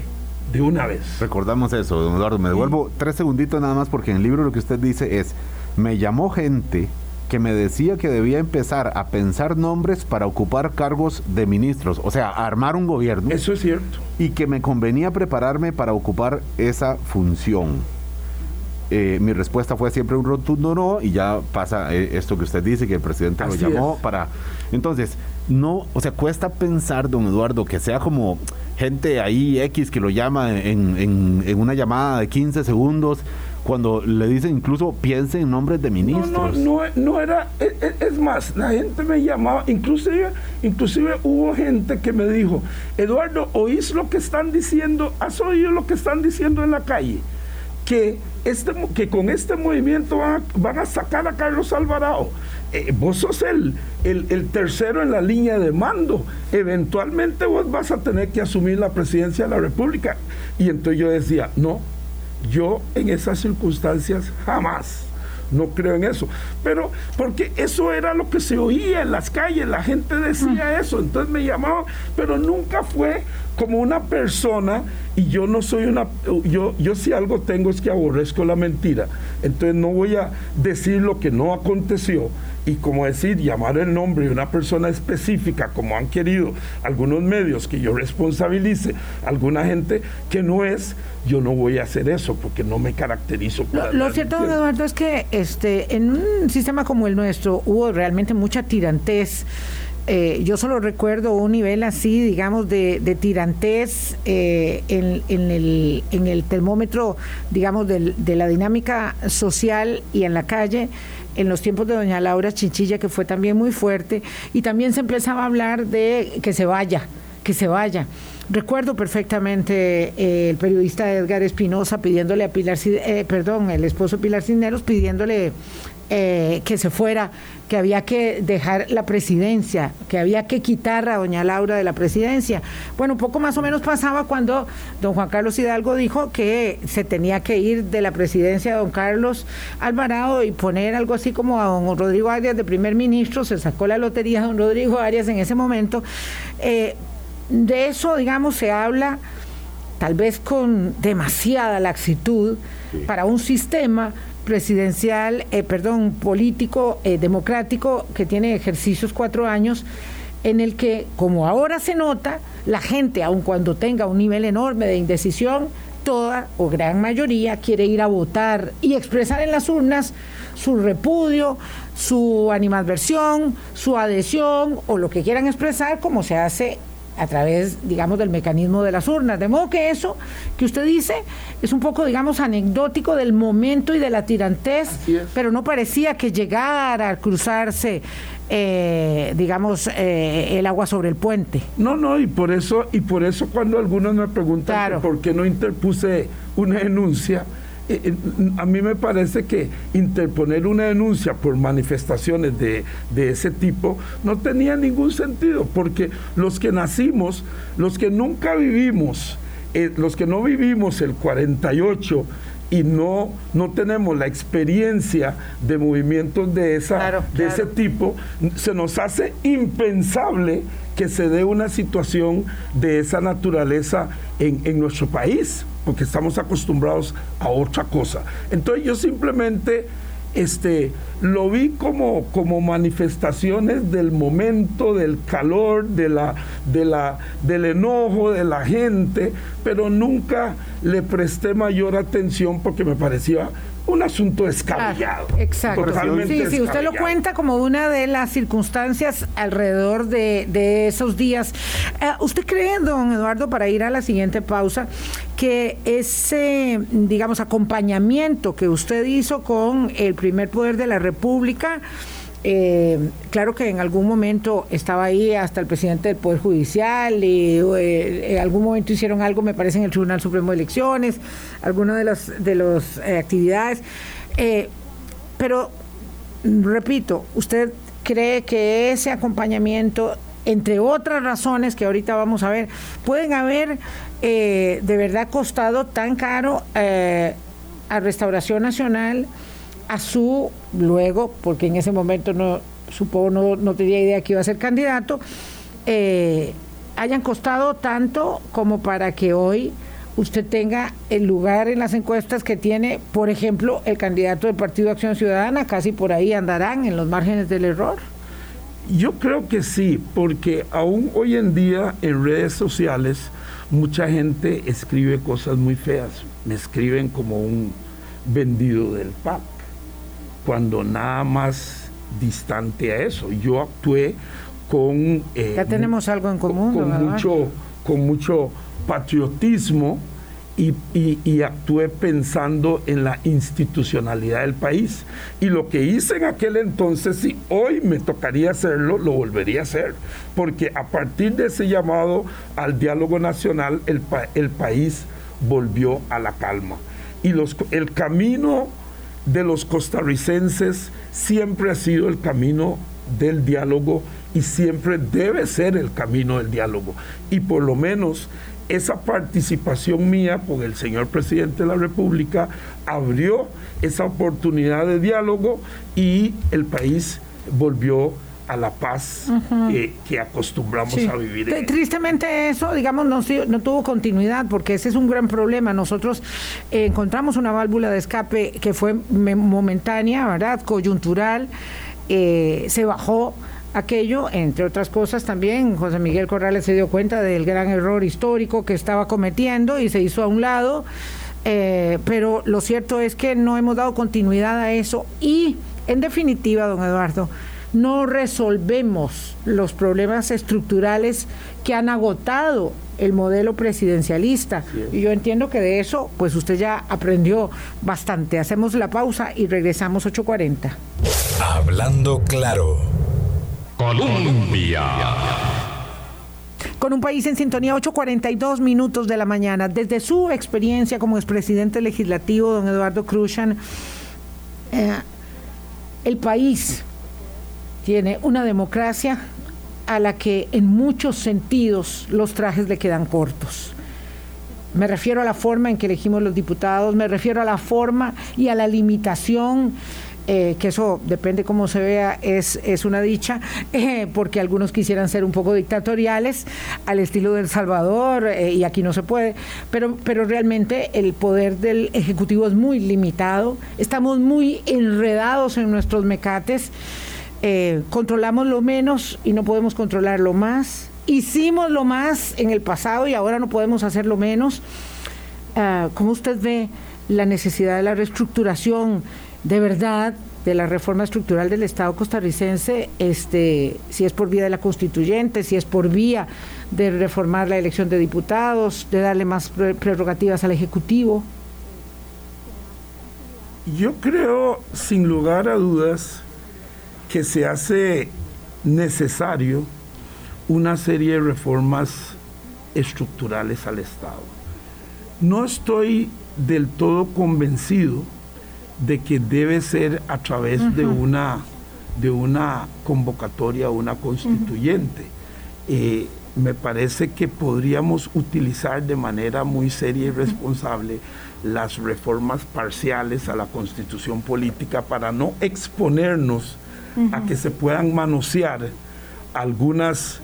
de una vez. Recordamos eso, don Eduardo. Me devuelvo tres segunditos nada más porque en el libro lo que usted dice es, me llamó gente que me decía que debía empezar a pensar nombres para ocupar cargos de ministros, o sea, armar un gobierno, Eso es cierto. y que me convenía prepararme para ocupar esa función. Eh, mi respuesta fue siempre un rotundo no y ya pasa eh, esto que usted dice que el presidente Así lo llamó es. para entonces no o sea cuesta pensar don Eduardo que sea como gente ahí X que lo llama en, en- en una llamada de 15 segundos cuando le dicen incluso piense en nombres de No, ministros no, no, no era, es, es- es más, la gente me llamaba, inclusive, inclusive hubo gente que me dijo, Eduardo, ¿oís lo que están diciendo? ¿Has oído lo que están diciendo en la calle? Que, este, que con este movimiento van a, van a sacar a Carlos Alvarado. Eh, vos sos el, el, el tercero en la línea de mando. Eventualmente vos vas a tener que asumir la presidencia de la República. Y entonces yo decía, no, yo en esas circunstancias jamás. No creo en eso. Pero porque eso era lo que se oía en las calles, la gente decía eso, entonces me llamaban, pero nunca fue como una persona y yo no soy una, yo, yo si algo tengo es que aborrezco la mentira, entonces no voy a decir lo que no aconteció y como decir, llamar el nombre de una persona específica, como han querido algunos medios que yo responsabilice, alguna gente que no es, yo no voy a hacer eso porque no me caracterizo. Lo, para lo cierto, don. Eduardo, es que este, en un sistema como el nuestro hubo realmente mucha tirantez. Eh, yo solo recuerdo un nivel así, digamos, de, de tirantez eh, en, el, termómetro, digamos, de la dinámica social y en la calle en los tiempos de doña Laura Chinchilla, que fue también muy fuerte, y también se empezaba a hablar de que se vaya, que se vaya. Recuerdo perfectamente eh, el periodista Edgar Espinosa pidiéndole a Pilar, eh, perdón, el esposo Pilar Cisneros pidiéndole eh, que se fuera, que había que dejar la presidencia, que había que quitar a doña Laura de la presidencia. Bueno, un poco más o menos pasaba cuando don Juan Carlos Hidalgo dijo que se tenía que ir de la presidencia don Carlos Alvarado y poner algo así como a don Rodrigo Arias de primer ministro, se sacó la lotería don Rodrigo Arias en ese momento. Eh, de eso, digamos, se habla tal vez con demasiada laxitud para un sistema presidencial, eh, perdón, político, eh, democrático, que tiene ejercicios cuatro años, en el que, como ahora se nota, la gente, aun cuando tenga un nivel enorme de indecisión, toda o gran mayoría quiere ir a votar y expresar en las urnas su repudio, su animadversión, su adhesión o lo que quieran expresar como se hace a través, digamos, del mecanismo de las urnas. De modo que eso que usted dice es un poco, digamos, anecdótico del momento y de la tirantez, pero no parecía que llegara a cruzarse eh, digamos, eh, el agua sobre el puente. No, no, y por eso, y por eso cuando algunos me preguntan por qué no interpuse una denuncia, eh, a mí me parece que interponer una denuncia por manifestaciones de, de, ese tipo no tenía ningún sentido, porque los que nacimos, los que nunca vivimos, los que no vivimos el 48, y no, no tenemos la experiencia de movimientos de, esa, de ese tipo, se nos hace impensable que se dé una situación de esa naturaleza en, en nuestro país, porque estamos acostumbrados a otra cosa. Entonces yo simplemente este, lo vi como, como manifestaciones del momento, del calor, de la, de la, del enojo de la gente, pero nunca le presté mayor atención porque me parecía un asunto descabellado. exacto. sí, sí, usted lo cuenta como una de las circunstancias alrededor de, esos días. Eh, ¿Usted cree, don Eduardo, para ir a la siguiente pausa, que ese, digamos, acompañamiento que usted hizo con el primer poder de la República, eh, claro que en algún momento estaba ahí hasta el presidente del Poder Judicial y eh, en algún momento hicieron algo, me parece, en el Tribunal Supremo de Elecciones, algunas de las de los, eh, actividades. pero, repito, ¿usted cree que ese acompañamiento, entre otras razones que ahorita vamos a ver, pueden haber de verdad costado tan caro a Restauración Nacional? A su luego, porque en ese momento no supongo no, no tenía idea que iba a ser candidato, eh, hayan costado tanto como para que hoy usted tenga el lugar en las encuestas que tiene, por ejemplo, el candidato del Partido Acción Ciudadana, casi por ahí andarán en los márgenes del error. Yo creo que sí, porque aún hoy en día en redes sociales mucha gente escribe cosas muy feas, me escriben como un vendido del PAP cuando nada más distante a eso. Yo actué con... Eh, ya tenemos algo en común. Con, mucho, con mucho patriotismo y, y, actué pensando en la institucionalidad del país. Y lo que hice en aquel entonces, si hoy me tocaría hacerlo, lo volvería a hacer. Porque a partir de ese llamado al diálogo nacional, el, el país volvió a la calma. Y los, el camino de los costarricenses siempre ha sido el camino del diálogo y siempre debe ser el camino del diálogo. Y por lo menos esa participación mía por el señor presidente de la República abrió esa oportunidad de diálogo y el país volvió a la paz que, acostumbramos a vivir. Tristemente eso, digamos, no, no, tuvo continuidad porque ese es un gran problema. Nosotros eh, encontramos una válvula de escape que fue momentánea, ¿verdad? Coyuntural, eh, se bajó aquello, entre otras cosas también, José Miguel Corrales se dio cuenta del gran error histórico que estaba cometiendo y se hizo a un lado. Eh, pero lo cierto es que no hemos dado continuidad a eso y, en definitiva, don Eduardo, no resolvemos los problemas estructurales que han agotado el modelo presidencialista. Y yo entiendo que de eso, pues usted ya aprendió bastante. Hacemos la pausa y regresamos 8.40. Hablando claro. Colombia. Con un país en sintonía, 8.42 minutos de la mañana. Desde su experiencia como expresidente legislativo, don Eduardo Cruzan, eh, el país tiene una democracia a la que en muchos sentidos los trajes le quedan cortos. Me refiero a la forma en que elegimos los diputados, me refiero a la forma y a la limitación eh, que eso depende cómo se vea, es, es una dicha, eh, porque algunos quisieran ser un poco dictatoriales al estilo del Salvador, eh, y aquí no se puede, pero, pero realmente el poder del Ejecutivo es muy limitado, estamos muy enredados en nuestros mecates. Eh, controlamos lo menos y no podemos controlar lo más. Hicimos lo más en el pasado y ahora no podemos hacer lo menos. Ah, ¿Cómo usted ve la necesidad de la reestructuración de verdad de la reforma estructural del Estado costarricense, este, si es por vía de la constituyente, si es por vía de reformar la elección de diputados, de darle más prerrogativas al Ejecutivo? Yo creo, sin lugar a dudas, que se hace necesario una serie de reformas estructurales al Estado. No estoy del todo convencido de que debe ser a través de, una, de una convocatoria, una constituyente. Eh, me parece que podríamos utilizar de manera muy seria y responsable las reformas parciales a la constitución política para no exponernos a que se puedan manosear algunas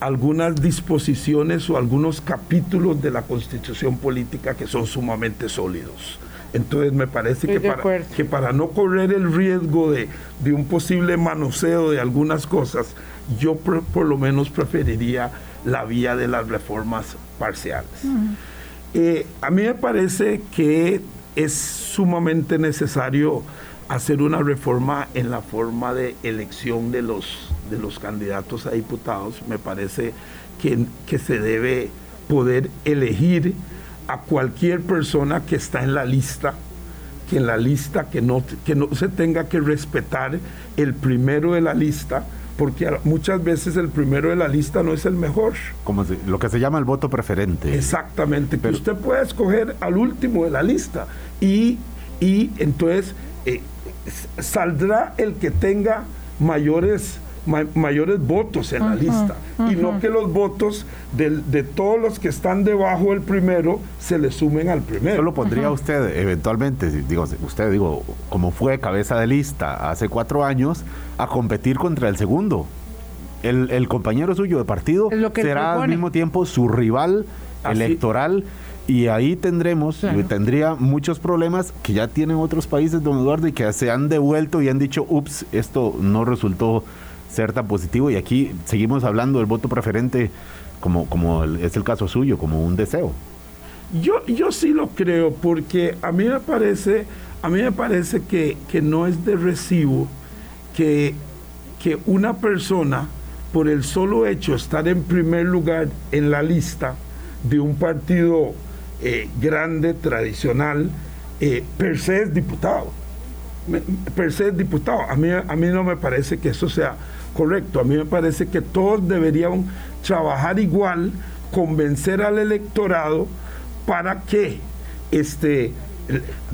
algunas disposiciones o algunos capítulos de la constitución política que son sumamente sólidos. Entonces me parece que para, que para, no correr el riesgo de, un posible manoseo de algunas cosas, yo por, lo menos preferiría la vía de las reformas parciales. Eh, a mí me parece que es sumamente necesario hacer una reforma en la forma de elección de los de los candidatos a diputados, me parece que, que se debe poder elegir a cualquier persona que está en la lista, que en la lista que no, que no se tenga que respetar el primero de la lista, porque muchas veces el primero de la lista no es el mejor. Como lo que se llama el voto preferente. Exactamente, Pero, que usted puede escoger al último de la lista y, y entonces eh, saldrá el que tenga mayores mayores votos en la lista y no que los votos de, todos los que están debajo del primero se le sumen al primero. ¿Eso lo pondría usted eventualmente, digo, usted digo, como fue cabeza de lista hace cuatro años, a competir contra el segundo? El, compañero suyo de partido será al mismo tiempo su rival electoral y ahí tendremos, tendría muchos problemas que ya tienen otros países, don Eduardo, y que se han devuelto y han dicho, ups, esto no resultó ser tan positivo y aquí seguimos hablando del voto preferente como, como es el caso suyo, como un deseo. Yo, yo sí lo creo porque a mí me parece, a mí me parece que, no es de recibo que, que una persona, por el solo hecho de estar en primer lugar en la lista de un partido eh, grande, tradicional, eh, per se es diputado. Per se es diputado. A mí, a mí no me parece que eso sea correcto. A mí me parece que todos deberían trabajar igual, convencer al electorado para que este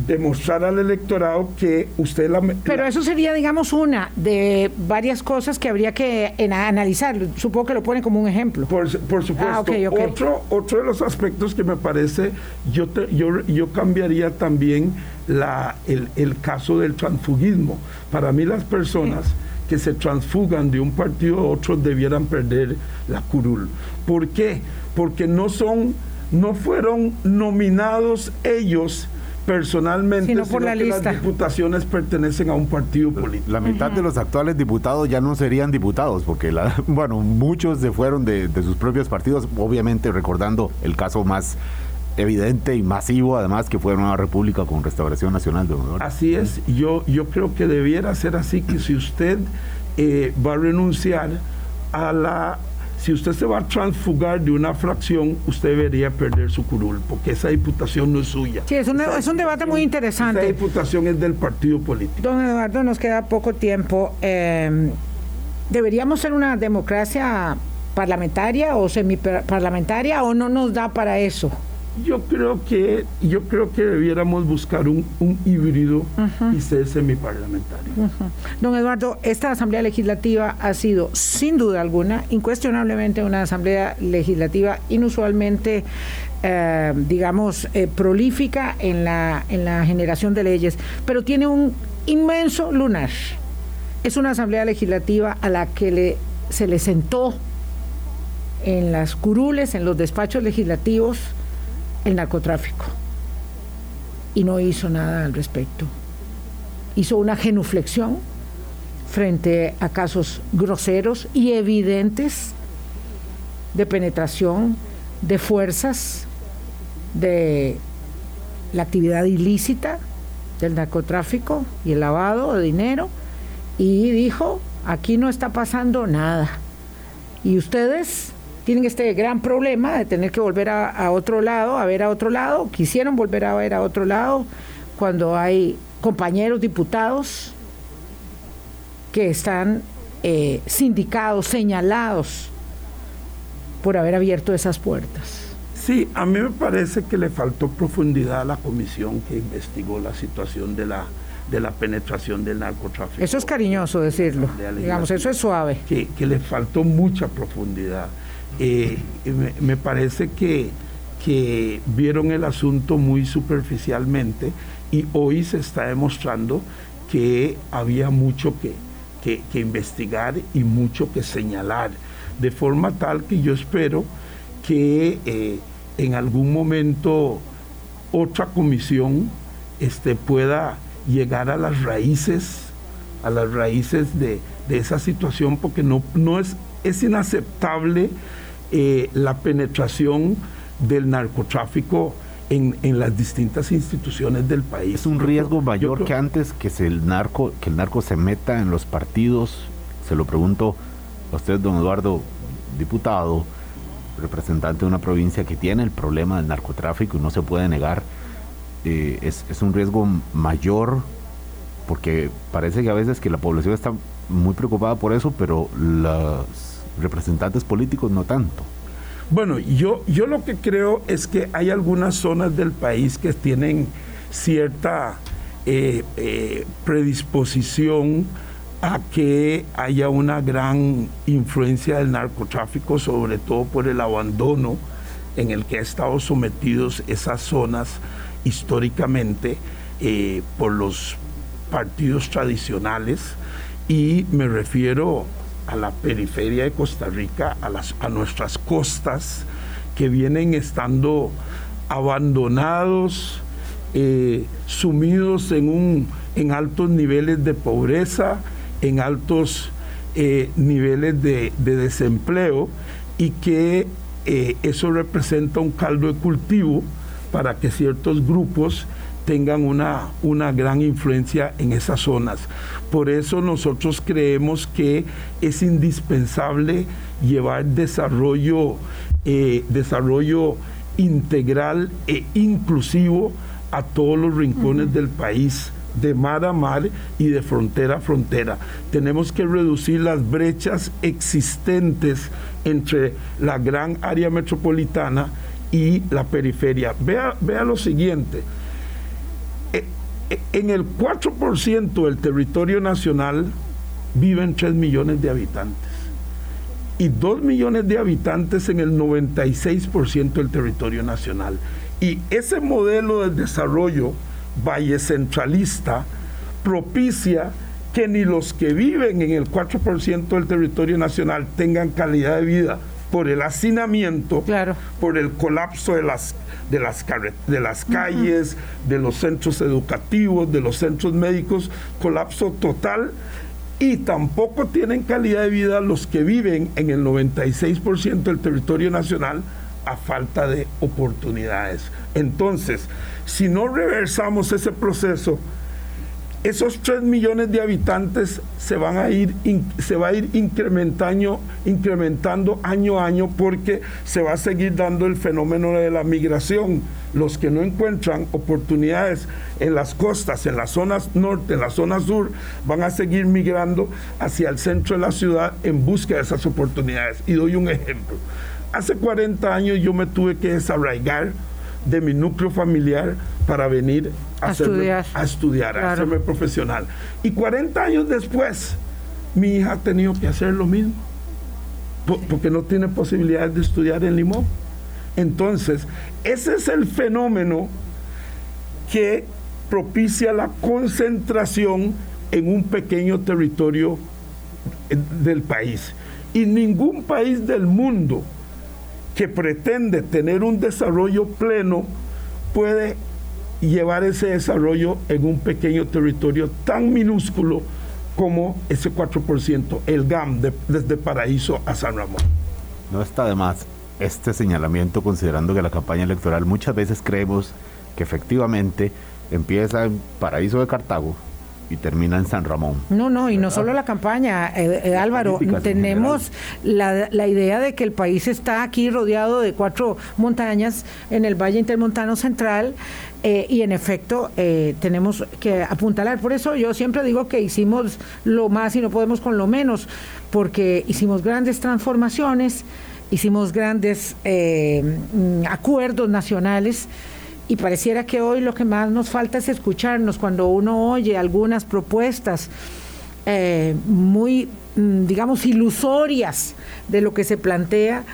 demostrar al electorado que usted la... Pero eso sería, digamos, una de varias cosas que habría que analizar. Supongo que lo pone como un ejemplo. Por, supuesto. Ah, otro, otro de los aspectos que me parece, yo, yo, yo cambiaría también la, el, el, caso del transfugismo. Para mí las personas que se transfugan de un partido a otro debieran perder la curul. ¿Por qué? Porque no son, no fueron nominados ellos personalmente, sino por la lista. las diputaciones pertenecen a un partido político. La mitad de los actuales diputados ya no serían diputados, porque la, bueno, muchos se fueron de, de sus propios partidos, obviamente recordando el caso más evidente y masivo, además, que fue una república con restauración nacional de honor. Así es, yo, yo creo que debiera ser así, que si usted eh, va a renunciar a la... Si usted se va a transfugar de una fracción, usted debería perder su curul, porque esa diputación no es suya. Sí, es un, es un debate muy interesante. Esa diputación es del partido político. Don Eduardo, nos queda poco tiempo. Em, ¿Deberíamos ser una democracia parlamentaria o semiparlamentaria o no nos da para eso? Yo creo que yo creo que debiéramos buscar un, híbrido y ser semiparlamentario. Don Eduardo, esta Asamblea Legislativa ha sido, sin duda alguna, incuestionablemente una Asamblea Legislativa inusualmente, eh, digamos, eh, prolífica en la, en la generación de leyes, pero tiene un inmenso lunar. Es una Asamblea Legislativa a la que le, se le sentó en las curules, en los despachos legislativos, el narcotráfico y no hizo nada al respecto. Hizo una genuflexión frente a casos groseros y evidentes de penetración de fuerzas de la actividad ilícita del narcotráfico y el lavado de dinero y dijo, aquí no está pasando nada. Y ustedes tienen este gran problema de tener que volver a, otro lado, a ver a otro lado, quisieron volver a ver a otro lado cuando hay compañeros diputados que están eh, sindicados señalados por haber abierto esas puertas. Sí, a mí me parece que le faltó profundidad a la comisión que investigó la situación de la, de la penetración del narcotráfico. Eso es cariñoso decirlo, digamos, eso es suave. Que, le faltó mucha profundidad. Eh, me, parece que, que vieron el asunto muy superficialmente y hoy se está demostrando que había mucho que, que, investigar y mucho que señalar, de forma tal que yo espero que eh, en algún momento otra comisión este, pueda llegar a las raíces, a las raíces de, esa situación, porque no, no es, es inaceptable eh, la penetración del narcotráfico en, las distintas instituciones del país. Es un riesgo mayor que antes que, el narco, que el narco se meta en los partidos. Se lo pregunto a usted, don Eduardo, diputado, representante de una provincia que tiene el problema del narcotráfico y no se puede negar. Eh, es, es un riesgo mayor porque parece que a veces que la población está muy preocupada por eso, pero los representantes políticos no tanto. Bueno, yo, yo lo que creo es que hay algunas zonas del país que tienen cierta eh, eh, predisposición a que haya una gran influencia del narcotráfico, sobre todo por el abandono en el que han estado sometidos esas zonas históricamente eh, por los partidos tradicionales y me refiero a la periferia de Costa Rica, a, las, a nuestras costas, que vienen estando abandonados, eh, sumidos en, un, en altos niveles de pobreza, en altos eh, niveles de, desempleo y que eh, eso representa un caldo de cultivo para que ciertos grupos tengan una, una gran influencia en esas zonas. Por eso nosotros creemos que es indispensable llevar desarrollo, eh, desarrollo integral e inclusivo a todos los rincones del país de mar a mar y de frontera a frontera. Tenemos que reducir las brechas existentes entre la gran área metropolitana y la periferia. Vea, vea lo siguiente, en el 4% del territorio nacional viven 3 millones de habitantes y 2 millones de habitantes en el 96% del territorio nacional. Y ese modelo de desarrollo valle centralista propicia que ni los que viven en el 4% del territorio nacional tengan calidad de vida por el hacinamiento, por el colapso de las, de las, de las calles, de los centros educativos, de los centros médicos, colapso total. Y tampoco tienen calidad de vida los que viven en el 96% del territorio nacional a falta de oportunidades. Entonces, si no reversamos ese proceso, esos 3 millones de habitantes se van a ir se va a ir incrementando año a año porque se va a seguir dando el fenómeno de la migración. Los que no encuentran oportunidades en las costas en las zonas norte en la zona sur van a seguir migrando hacia el centro de la ciudad en busca de esas oportunidades. Y doy un ejemplo. Hace 40 años yo me tuve que desarraigar de mi núcleo familiar para venir a, estudiar, a, estudiar, a hacerme profesional. Y 40 años después, mi hija ha tenido que hacer lo mismo, porque no tiene posibilidades de estudiar en Limón. Entonces, ese es el fenómeno que propicia la concentración en un pequeño territorio eh, del país. Y ningún país del mundo que pretende tener un desarrollo pleno puede llevar ese desarrollo en un pequeño territorio tan minúsculo como ese 4%, el GAM desde Paraíso a San Ramón. No está de más este señalamiento considerando que la campaña electoral muchas veces creemos que efectivamente empieza en Paraíso de Cartago y termina en San Ramón. No, no, y no solo la campaña, eh, eh, Álvaro, tenemos la, la, idea de que el país está aquí rodeado de cuatro montañas en el Valle Intermontano Central eh, y en efecto tenemos que apuntalar. Por eso yo siempre digo que hicimos lo más y no podemos con lo menos, porque hicimos grandes transformaciones, hicimos grandes acuerdos nacionales y pareciera que hoy lo que más nos falta es escucharnos cuando uno oye algunas propuestas eh, muy, mm, digamos, ilusorias de lo que se plantea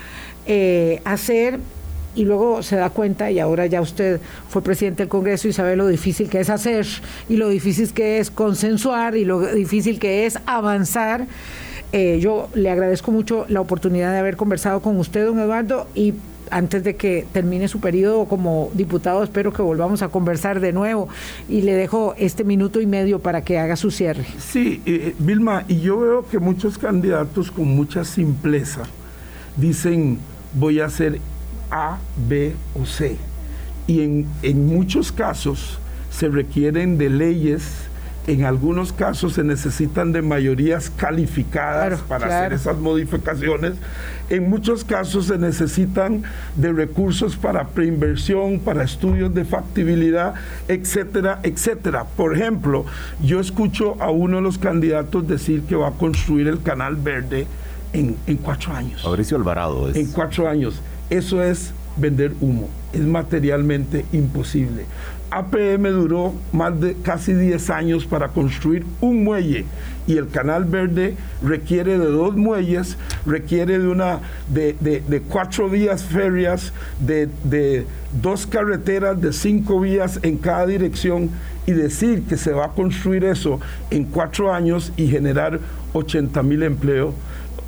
eh, hacer y luego se da cuenta, y ahora ya usted fue presidente del Congreso y sabe lo difícil que es hacer, y lo difícil que es consensuar, y lo difícil que es avanzar. Eh, yo le agradezco mucho la oportunidad de haber conversado con usted, don Eduardo, y antes de que termine su periodo como diputado, espero que volvamos a conversar de nuevo y le dejo este minuto y medio para que haga su cierre. Sí, eh, Vilma, y yo veo que muchos candidatos con mucha simpleza dicen voy a hacer A, B o C. Y en, en muchos casos se requieren de leyes en algunos casos se necesitan de mayorías calificadas para hacer esas modificaciones. En muchos casos se necesitan de recursos para preinversión, para estudios de factibilidad, etcétera, etcétera. Por ejemplo, yo escucho a uno de los candidatos decir que va a construir el Canal Verde en, cuatro años. Fabricio Alvarado. En cuatro años. Eso es vender humo. Es materialmente imposible. APM duró más de casi 10 años para construir un muelle y el Canal Verde requiere de dos muelles, requiere de una de, cuatro vías ferias, de, dos carreteras de cinco vías en cada dirección y decir que se va a construir eso en cuatro años y generar 80 mil empleos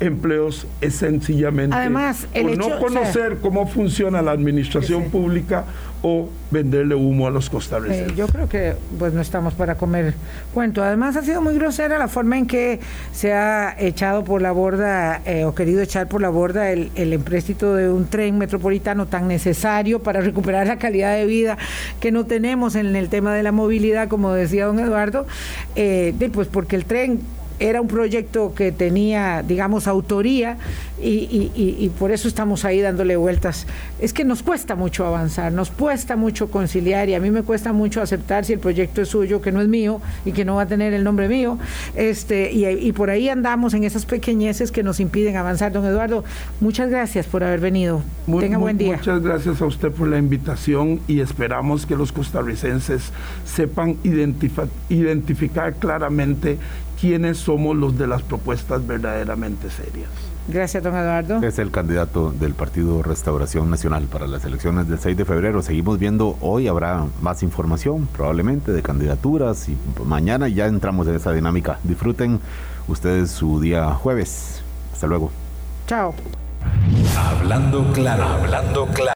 empleos es sencillamente Además, por no conocer cómo funciona la administración pública o venderle humo a los costarricenses. yo creo que pues no estamos para comer cuento. Además ha sido muy grosera la forma en que se ha echado por la borda eh, o querido echar por la borda el, el empréstito de un tren metropolitano tan necesario para recuperar la calidad de vida que no tenemos en el tema de la movilidad, como decía don Eduardo, eh, pues porque el tren era un proyecto que tenía, digamos, autoría y, por eso estamos ahí dándole vueltas. Es que nos cuesta mucho avanzar, nos cuesta mucho conciliar y a mí me cuesta mucho aceptar si el proyecto es suyo, que no es mío y que no va a tener el nombre mío. Este, y, por ahí andamos en esas pequeñeces que nos impiden avanzar. Don Eduardo, muchas gracias por haber venido. Tenga buen día. Muchas gracias a usted por la invitación y esperamos que los costarricenses sepan identificar claramente quiénes somos los de las propuestas verdaderamente serias. Gracias, don Eduardo. Es el candidato del Partido Restauración Nacional para las elecciones del 6 de febrero. Seguimos viendo, hoy habrá más información probablemente de candidaturas y mañana ya entramos en esa dinámica. Disfruten ustedes su día jueves. Hasta luego. Chao. Hablando claro, hablando claro.